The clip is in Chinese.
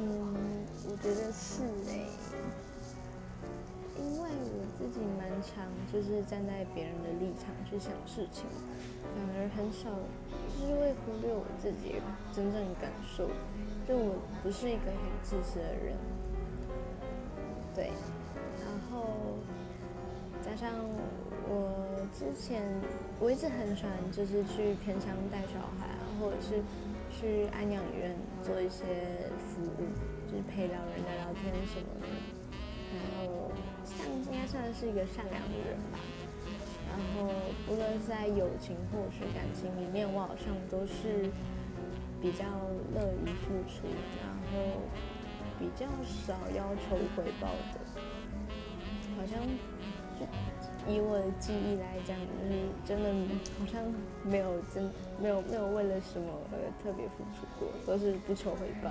嗯，我觉得是哎，因为我自己蛮常就是站在别人的立场去想事情，反而很少就是会忽略我自己真正感受。就我不是一个很自私的人，对，然后加上我之前我一直很喜欢就是去偏乡带小孩啊，是去安养院做一些服务，就是陪老人聊聊天什么的。然后像应该算是一个善良的人吧。然后无论在友情或者是感情里面，我好像都是。比较乐于付出，然后比较少要求回报的，好像以我的记忆来讲，你真的好像没有真没有没有为了什么而特别付出过，都是不求回报。